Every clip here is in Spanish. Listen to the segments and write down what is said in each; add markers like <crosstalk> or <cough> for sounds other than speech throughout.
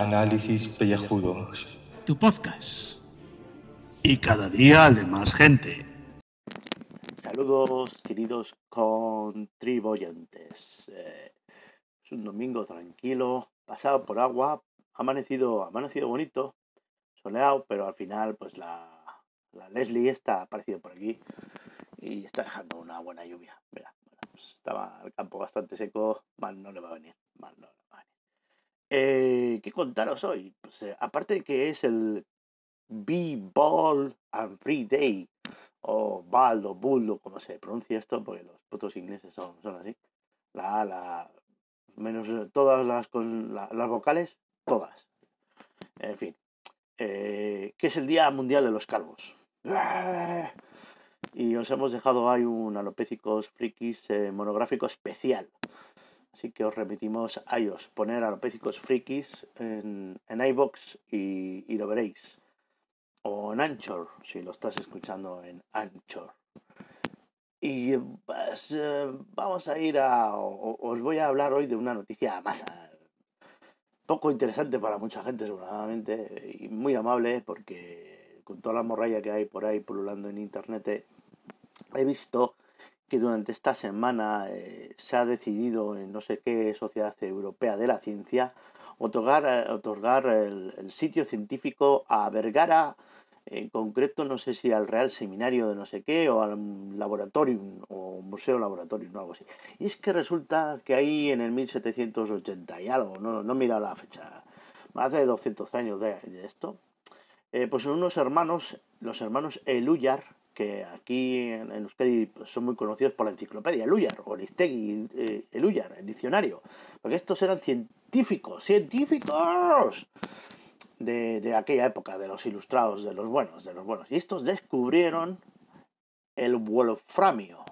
Análisis Pellejudos. Tu podcast. Y cada día de más gente. Saludos, queridos contribuyentes. Eh, es un domingo tranquilo, pasado por agua, amanecido, amanecido bonito, soleado, pero al final, pues la, la Leslie está aparecido por aquí y está dejando una buena lluvia. Mira, pues estaba el campo bastante seco, mal no le va a venir, mal no le va a venir. Eh, ¿Qué contaros hoy? Pues, aparte de que es el B-Ball and Free Day, o Ball o Bull, o como se pronuncia esto, porque los putos ingleses son, son así. La la, menos eh, todas las, con, la, las vocales, todas. En fin, eh, que es el Día Mundial de los Calvos. Y os hemos dejado ahí un Alopécicos Frikis eh, monográfico especial. Así que os remitimos a ellos. Poner Alopécicos Frikis en, en iBox y, y lo veréis. O en Anchor, si lo estás escuchando en Anchor. Y pues, eh, vamos a ir a. os voy a hablar hoy de una noticia más eh, poco interesante para mucha gente, seguramente, y muy amable, porque con toda la morralla que hay por ahí pululando en internet, he visto que durante esta semana eh, se ha decidido en no sé qué sociedad europea de la ciencia otorgar, eh, otorgar el, el sitio científico a Vergara, en concreto no sé si al Real Seminario de no sé qué o al Laboratorium o Museo Laboratorium o algo así. Y es que resulta que ahí en el 1780 y algo, no, no mira la fecha, más de 200 años de, de esto, eh, pues unos hermanos, los hermanos Eluyar, que aquí en, en pues, son muy conocidos por la enciclopedia Eluyar, o Listegui eh, el diccionario, porque estos eran científicos, científicos de, de aquella época, de los ilustrados, de los buenos, de los buenos. Y estos descubrieron el wolframio,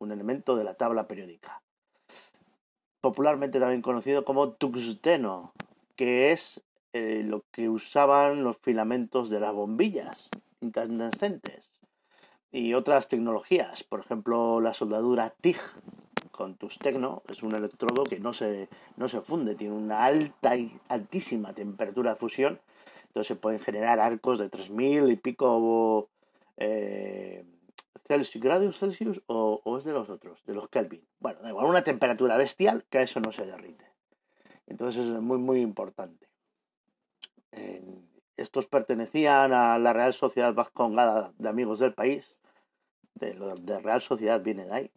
un elemento de la tabla periódica, popularmente también conocido como tuxteno, que es eh, lo que usaban los filamentos de las bombillas incandescentes y otras tecnologías, por ejemplo la soldadura TIG con tungsteno es un electrodo que no se, no se funde, tiene una alta y altísima temperatura de fusión, entonces se pueden generar arcos de 3000 y pico eh, Celsius, grados Celsius o, es de los otros, de los Kelvin. Bueno, da igual, una temperatura bestial que a eso no se derrite. Entonces es muy, muy importante. Eh, estos pertenecían a la Real Sociedad Vascongada de Amigos del País. De, Real Sociedad viene de ahí.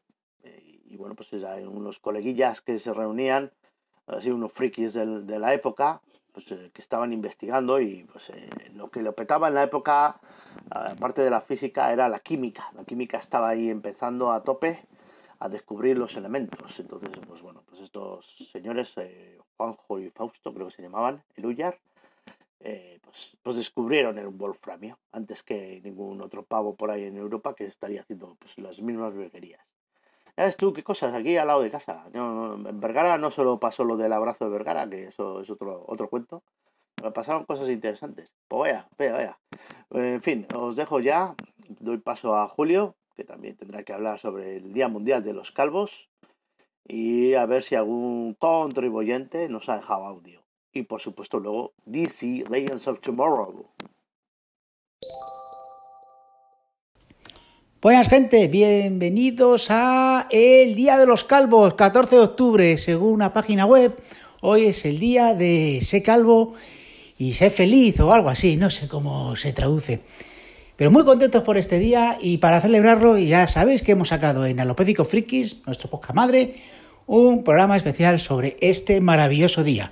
Eh, y bueno, pues hay unos coleguillas que se reunían, así unos frikis del, de la época, pues, eh, que estaban investigando y pues eh, lo que lo petaba en la época, aparte de la física, era la química. La química estaba ahí empezando a tope a descubrir los elementos. Entonces, pues bueno, pues estos señores, eh, Juanjo y Fausto, creo que se llamaban, el Ullar, eh, pues, pues, descubrieron el wolframio antes que ningún otro pavo por ahí en Europa que estaría haciendo pues, las mismas virguerías. Ya ves tú qué cosas aquí al lado de casa. No, en Vergara no solo pasó lo del abrazo de Vergara, que eso es otro, otro cuento, pero pasaron cosas interesantes. Pues vaya, vaya, vaya. En fin, os dejo ya, doy paso a Julio, que también tendrá que hablar sobre el Día Mundial de los Calvos, y a ver si algún contribuyente nos ha dejado audio y por supuesto luego DC Legends of Tomorrow. Buenas gente, bienvenidos a el Día de los Calvos, 14 de octubre, según una página web. Hoy es el día de sé calvo y sé feliz o algo así, no sé cómo se traduce. Pero muy contentos por este día y para celebrarlo ya sabéis que hemos sacado en Alopédico Frikis, nuestro podcast madre, un programa especial sobre este maravilloso día.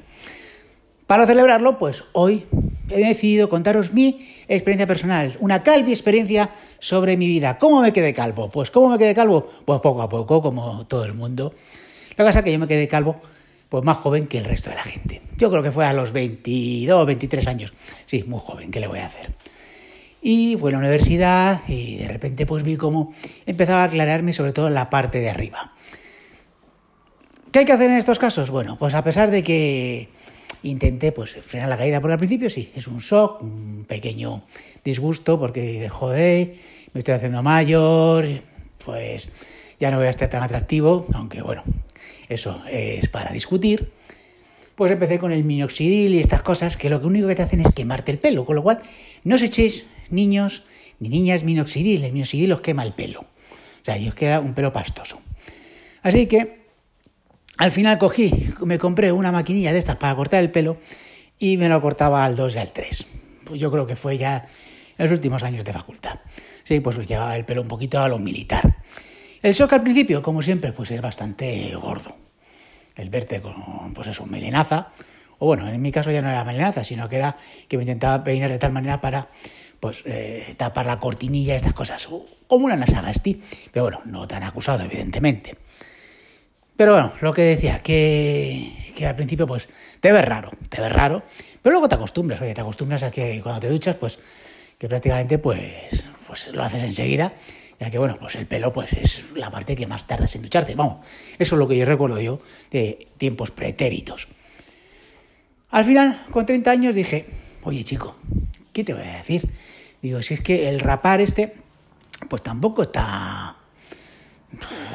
Para celebrarlo, pues hoy he decidido contaros mi experiencia personal, una calvi experiencia sobre mi vida. ¿Cómo me quedé calvo? Pues ¿cómo me quedé calvo? Pues poco a poco, como todo el mundo. Lo que pasa es que yo me quedé calvo pues más joven que el resto de la gente. Yo creo que fue a los 22, 23 años. Sí, muy joven, ¿qué le voy a hacer? Y fue a la universidad y de repente pues vi cómo empezaba a aclararme sobre todo la parte de arriba. ¿Qué hay que hacer en estos casos? Bueno, pues a pesar de que intenté pues frenar la caída por el principio, sí, es un shock, un pequeño disgusto porque dices, joder, me estoy haciendo mayor, pues ya no voy a estar tan atractivo, aunque bueno, eso es para discutir. pues empecé con el minoxidil y estas cosas que lo único que te hacen es quemarte el pelo, con lo cual no os echéis niños ni niñas minoxidil, el minoxidil os quema el pelo. O sea, y os queda un pelo pastoso. Así que al final cogí, me compré una maquinilla de estas para cortar el pelo y me lo cortaba al 2 y al 3. Pues yo creo que fue ya en los últimos años de facultad. Sí, pues llevaba el pelo un poquito a lo militar. El shock al principio, como siempre, pues es bastante gordo. El verte con, pues eso, melenaza. O bueno, en mi caso ya no era melenaza, sino que era que me intentaba peinar de tal manera para pues eh, tapar la cortinilla y estas cosas. Como una nasagasti. Pero bueno, no tan acusado, evidentemente. Pero bueno, lo que decía, que, que, al principio pues te ves raro, te ves raro, pero luego te acostumbras, oye, te acostumbras a que cuando te duchas pues que prácticamente pues, pues lo haces enseguida, ya que bueno, pues el pelo pues es la parte que más tardas en ducharte, vamos, eso es lo que yo recuerdo yo de tiempos pretéritos. Al final, con 30 años dije, oye chico, ¿qué te voy a decir? Digo, si es que el rapar este, pues tampoco está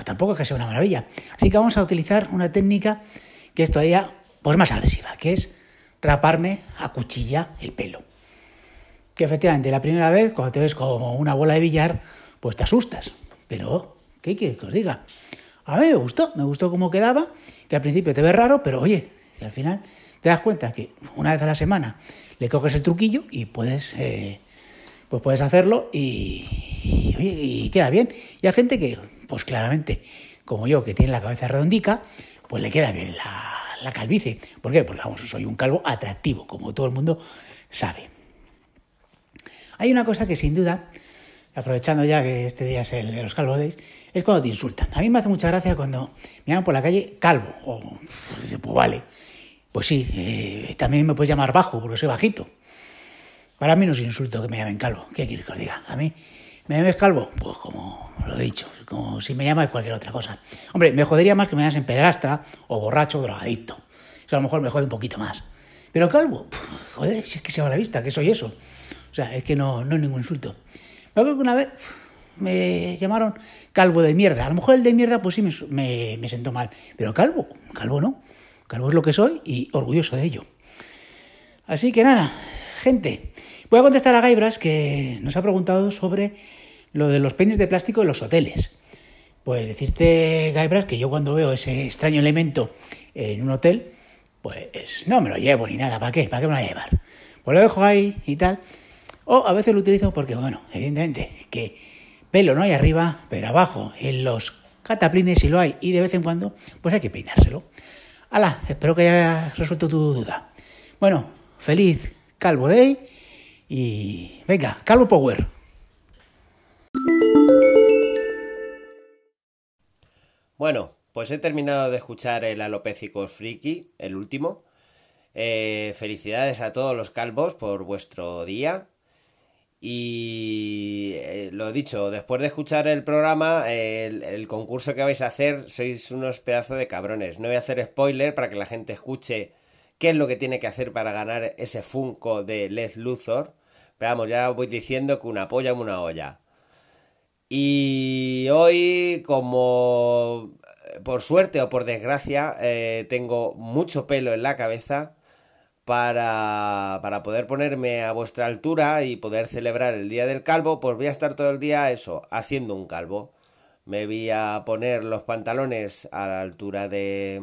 tampoco es que sea una maravilla. Así que vamos a utilizar una técnica que es todavía pues, más agresiva, que es raparme a cuchilla el pelo. Que efectivamente la primera vez, cuando te ves como una bola de billar, pues te asustas. Pero, ¿qué quieres que os diga? A mí me gustó, me gustó cómo quedaba, que al principio te ves raro, pero oye, que al final te das cuenta que una vez a la semana le coges el truquillo y puedes, eh, pues puedes hacerlo y, y, y, queda bien. Y hay gente que pues claramente, como yo, que tiene la cabeza redondica, pues le queda bien la, calvicie. ¿Por qué? Porque vamos, soy un calvo atractivo, como todo el mundo sabe. Hay una cosa que sin duda, aprovechando ya que este día es el de los calvos days, es cuando te insultan. A mí me hace mucha gracia cuando me llaman por la calle calvo, o pues vale, pues sí, eh, también me puedes llamar bajo, porque soy bajito. Para mí no es insulto que me llamen calvo. ¿Qué quieres que os diga? A mí ¿Me llames calvo? Pues como lo he dicho, como si me llamas cualquier otra cosa. Hombre, me jodería más que me llames pedrastra o borracho o drogadicto. Eso a lo mejor me jode un poquito más. Pero calvo, joder, si es que se va a la vista, que soy eso. O sea, es que no, no es ningún insulto. Me acuerdo que una vez me llamaron calvo de mierda. A lo mejor el de mierda, pues sí me, me, me sentó mal. Pero calvo, calvo no. Calvo es lo que soy y orgulloso de ello. Así que nada, gente, voy a contestar a Gaibras que nos ha preguntado sobre lo de los peines de plástico en los hoteles. Pues decirte, Gaibras, que yo cuando veo ese extraño elemento en un hotel, pues no me lo llevo ni nada. ¿Para qué? ¿Para qué me lo voy a llevar? Pues lo dejo ahí y tal. O a veces lo utilizo porque, bueno, evidentemente, que pelo no hay arriba, pero abajo, en los cataplines, si lo hay, y de vez en cuando, pues hay que peinárselo. Hala, espero que haya resuelto tu duda. Bueno, feliz Calvo Day y venga, Calvo Power. Bueno, pues he terminado de escuchar el Alopécicos Friki, el último. Eh, felicidades a todos los calvos por vuestro día. Y eh, lo dicho, después de escuchar el programa, el, concurso que vais a hacer, sois unos pedazos de cabrones. No voy a hacer spoiler para que la gente escuche qué es lo que tiene que hacer para ganar ese Funko de Les Luthor. Pero vamos, ya voy diciendo que una polla es una olla. Y hoy, como por suerte o por desgracia, eh, tengo mucho pelo en la cabeza para, para poder ponerme a vuestra altura y poder celebrar el Día del Calvo, pues voy a estar todo el día eso, haciendo un calvo. Me voy a poner los pantalones a la altura de,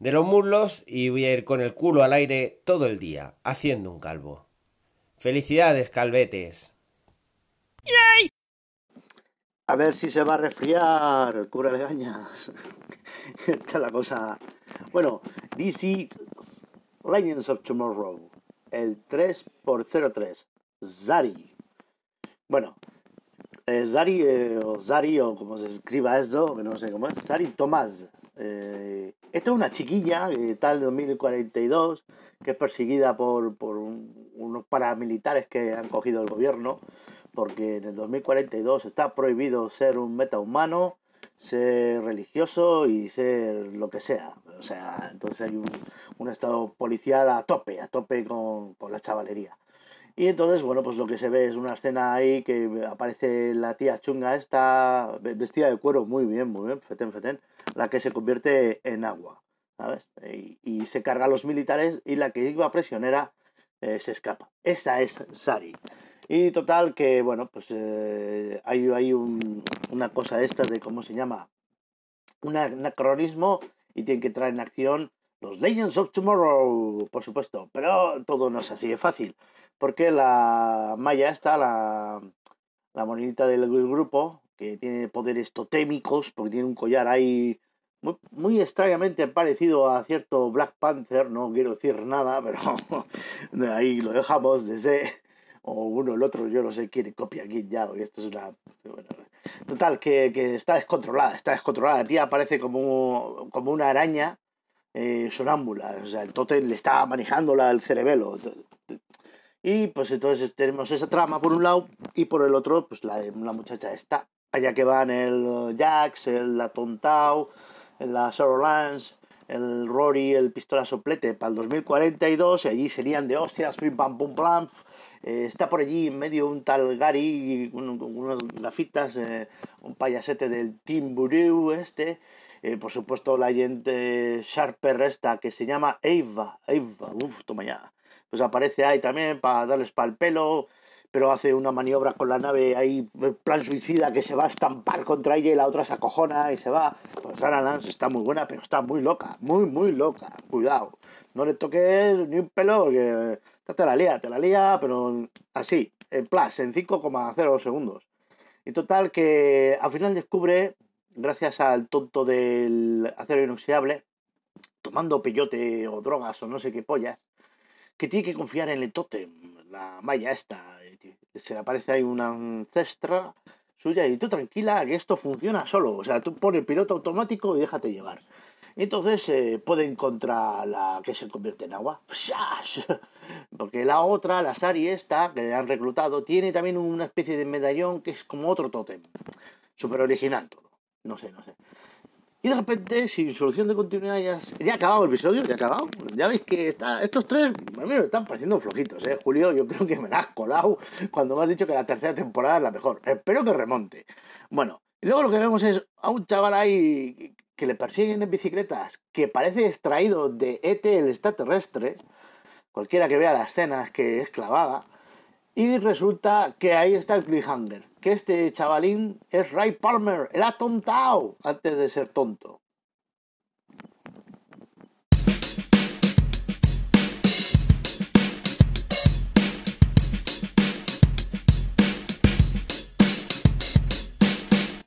de los muslos y voy a ir con el culo al aire todo el día, haciendo un calvo. Felicidades, calvetes. ¡Yay! A ver si se va a resfriar cura legañas. <laughs> Esta es la cosa. Bueno, DC Legends of Tomorrow. El 3x03. Zari. Bueno, eh, Zari eh, o Zari o como se escriba esto, que no sé cómo es. Zari Tomás. Eh, esta es una chiquilla que está en 2042, que es perseguida por, por un, unos paramilitares que han cogido el gobierno, porque en el 2042 está prohibido ser un metahumano, ser religioso y ser lo que sea. O sea, entonces hay un, un estado policial a tope, a tope con, con la chavalería. Y entonces, bueno, pues lo que se ve es una escena ahí que aparece la tía chunga esta vestida de cuero muy bien, muy bien, fetén, fetén, la que se convierte en agua. ¿sabes? Y, se carga a los militares y la que iba prisionera eh, se escapa. Esa es Sari. Y total que, bueno, pues eh, hay, hay una cosa esta de cómo se llama, un anacronismo y tienen que traer en acción los Legends of Tomorrow, por supuesto. Pero todo no es así de fácil, porque la Maya está, la, la del grupo, que tiene poderes totémicos, porque tiene un collar ahí muy, muy, extrañamente parecido a cierto Black Panther, no quiero decir nada, pero <laughs> ahí lo dejamos de ese o uno el otro, yo no sé quién copia quién ya, esto es una... total, que, que, está descontrolada, está descontrolada, la tía parece como, como una araña eh, sonámbula, o sea, el totem le está manejando el cerebelo. Y pues entonces tenemos esa trama por un lado y por el otro, pues la, la muchacha está. Allá que van el Jax, el Atontao, la Sorrow Lance, el Rory, el Pistola Soplete para el 2042 y allí serían de hostias, pim pam pum plam. Eh, está por allí en medio un tal Gary con unas gafitas, eh, un payasete del Team Buru este. Eh, por supuesto la gente Sharper esta que se llama Eva, Eva, uff, toma ya. Pues aparece ahí también para darles para el pelo pero hace una maniobra con la nave ahí, plan suicida, que se va a estampar contra ella y la otra se acojona y se va. Pues Sarah Lance está muy buena, pero está muy loca, muy, muy loca. Cuidado, no le toques ni un pelo, porque te la lía, te la lía, pero así, en plus, en 5,0 segundos. Y total que al final descubre, gracias al tonto del acero inoxidable, tomando peyote o drogas o no sé qué pollas, que tiene que confiar en el tótem, la malla esta, se le aparece ahí una ancestra suya y tú tranquila que esto funciona solo, o sea, tú pones piloto automático y déjate llevar. entonces eh, pueden contra la que se convierte en agua. <laughs> Porque la otra, la Sari esta, que le han reclutado, tiene también una especie de medallón que es como otro tótem. Súper original todo. No sé, no sé. Y de repente, sin solución de continuidad, ya, ya ha acabado el episodio, ya ha acabado. Ya veis que está, estos tres me están pareciendo flojitos, ¿eh? Julio, yo creo que me la has colado cuando me has dicho que la tercera temporada es la mejor. Espero que remonte. Bueno, y luego lo que vemos es a un chaval ahí que le persiguen en bicicletas, que parece extraído de ET el extraterrestre. Cualquiera que vea la escena es que es clavada. Y resulta que ahí está el cliffhanger que este chavalín es Ray Palmer, el atontado, antes de ser tonto.